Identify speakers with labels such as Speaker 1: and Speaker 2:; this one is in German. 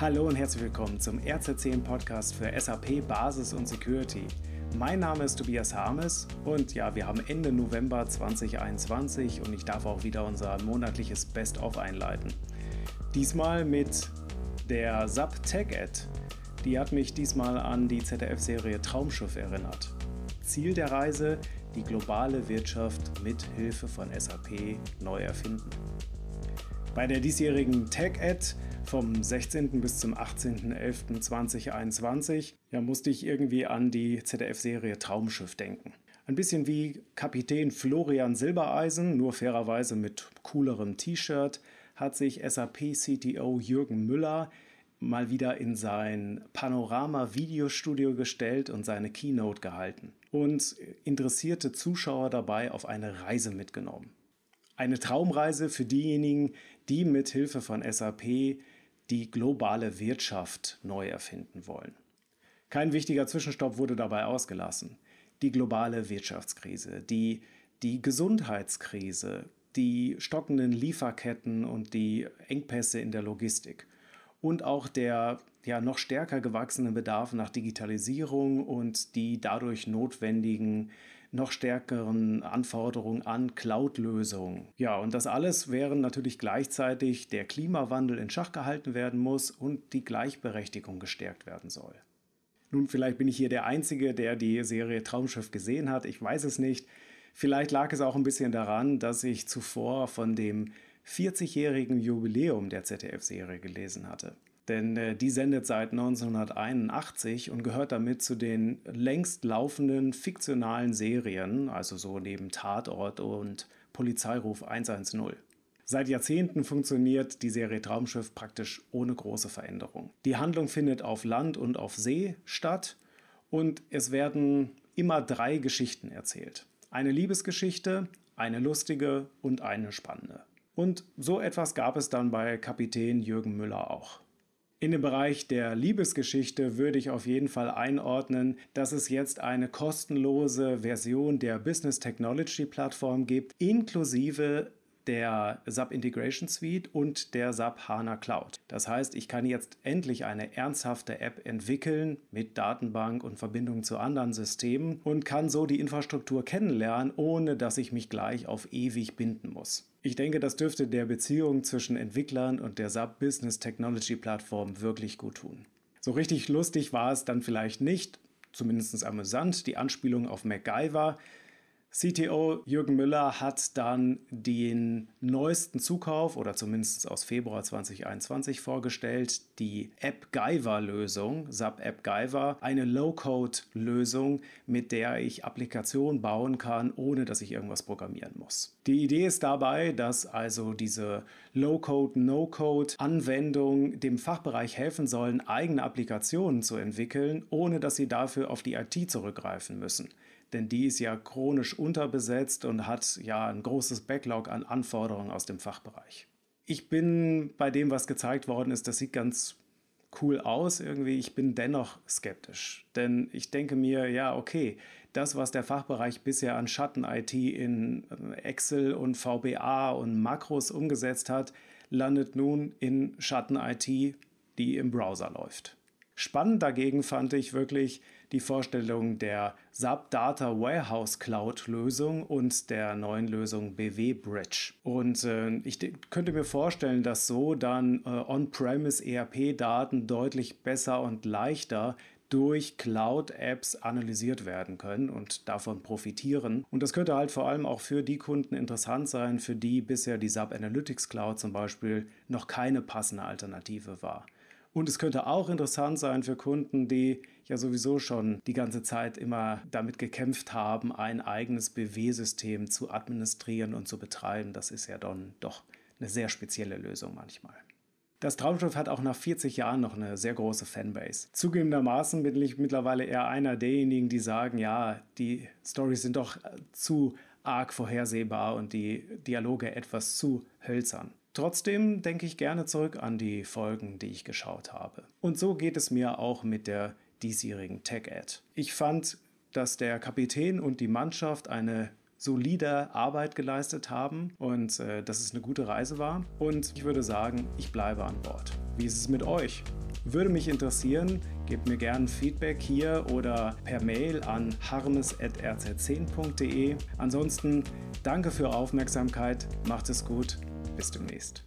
Speaker 1: Hallo und herzlich willkommen zum RZ10 Podcast für SAP Basis und Security. Mein Name ist Tobias Harmes und ja, wir haben Ende November 2021 und ich darf auch wieder unser monatliches Best-of einleiten. Diesmal mit der SAP Tech Ad. Die hat mich diesmal an die ZDF-Serie Traumschiff erinnert. Ziel der Reise, die globale Wirtschaft mit Hilfe von SAP neu erfinden. Bei der diesjährigen Tech-Ad vom 16. bis zum 18.11.2021 ja, musste ich irgendwie an die ZDF-Serie Traumschiff denken. Ein bisschen wie Kapitän Florian Silbereisen, nur fairerweise mit coolerem T-Shirt, hat sich SAP-CTO Jürgen Müller mal wieder in sein Panorama-Videostudio gestellt und seine Keynote gehalten und interessierte Zuschauer dabei auf eine Reise mitgenommen. Eine Traumreise für diejenigen, die mit Hilfe von SAP die globale Wirtschaft neu erfinden wollen. Kein wichtiger Zwischenstopp wurde dabei ausgelassen. Die globale Wirtschaftskrise, die, die Gesundheitskrise, die stockenden Lieferketten und die Engpässe in der Logistik und auch der ja noch stärker gewachsene Bedarf nach Digitalisierung und die dadurch notwendigen noch stärkeren Anforderungen an Cloud-Lösungen. Ja, und das alles während natürlich gleichzeitig der Klimawandel in Schach gehalten werden muss und die Gleichberechtigung gestärkt werden soll. Nun, vielleicht bin ich hier der Einzige, der die Serie Traumschiff gesehen hat. Ich weiß es nicht. Vielleicht lag es auch ein bisschen daran, dass ich zuvor von dem 40-jährigen Jubiläum der ZDF-Serie gelesen hatte. Denn äh, die sendet seit 1981 und gehört damit zu den längst laufenden fiktionalen Serien, also so neben Tatort und Polizeiruf 110. Seit Jahrzehnten funktioniert die Serie Traumschiff praktisch ohne große Veränderung. Die Handlung findet auf Land und auf See statt und es werden immer drei Geschichten erzählt. Eine Liebesgeschichte, eine lustige und eine spannende. Und so etwas gab es dann bei Kapitän Jürgen Müller auch. In dem Bereich der Liebesgeschichte würde ich auf jeden Fall einordnen, dass es jetzt eine kostenlose Version der Business Technology Plattform gibt, inklusive der SAP Integration Suite und der SAP HANA Cloud. Das heißt, ich kann jetzt endlich eine ernsthafte App entwickeln mit Datenbank und Verbindung zu anderen Systemen und kann so die Infrastruktur kennenlernen, ohne dass ich mich gleich auf ewig binden muss. Ich denke, das dürfte der Beziehung zwischen Entwicklern und der SAP Business Technology Plattform wirklich gut tun. So richtig lustig war es dann vielleicht nicht, zumindest amüsant, die Anspielung auf MacGyver. CTO Jürgen Müller hat dann den neuesten Zukauf oder zumindest aus Februar 2021 vorgestellt, die AppGyver-Lösung, SAP AppGyver, eine Low-Code-Lösung, mit der ich Applikationen bauen kann, ohne dass ich irgendwas programmieren muss. Die Idee ist dabei, dass also diese Low-Code, No-Code-Anwendungen dem Fachbereich helfen sollen, eigene Applikationen zu entwickeln, ohne dass sie dafür auf die IT zurückgreifen müssen denn die ist ja chronisch unterbesetzt und hat ja ein großes Backlog an Anforderungen aus dem Fachbereich. Ich bin bei dem, was gezeigt worden ist, das sieht ganz cool aus irgendwie. Ich bin dennoch skeptisch, denn ich denke mir, ja, okay, das, was der Fachbereich bisher an Schatten-IT in äh, Excel und VBA und Makros umgesetzt hat, landet nun in Schatten-IT, die im Browser läuft. Spannend dagegen fand ich wirklich die Vorstellung der SAP Data Warehouse Cloud Lösung und der neuen Lösung BW Bridge. Und äh, ich könnte mir vorstellen, dass so dann äh, On-Premise ERP-Daten deutlich besser und leichter durch Cloud-Apps analysiert werden können und davon profitieren. Und das könnte halt vor allem auch für die Kunden interessant sein, für die bisher die SAP Analytics Cloud zum Beispiel noch keine passende Alternative war. Und es könnte auch interessant sein für Kunden, die ja sowieso schon die ganze Zeit immer damit gekämpft haben, ein eigenes BW-System zu administrieren und zu betreiben. Das ist ja dann doch eine sehr spezielle Lösung manchmal. Das Traumschiff hat auch nach 40 Jahren noch eine sehr große Fanbase. Zugegebenermaßen bin ich mittlerweile eher einer derjenigen, die sagen, ja, die Storys sind doch zu arg vorhersehbar und die Dialoge etwas zu hölzern. Trotzdem denke ich gerne zurück an die Folgen, die ich geschaut habe. Und so geht es mir auch mit der diesjährigen Tech-Ad. Ich fand, dass der Kapitän und die Mannschaft eine solide Arbeit geleistet haben und äh, dass es eine gute Reise war. Und ich würde sagen, ich bleibe an Bord. Wie ist es mit euch? Würde mich interessieren, gebt mir gerne Feedback hier oder per Mail an harmes.rz10.de. Ansonsten danke für Aufmerksamkeit, macht es gut, bis demnächst.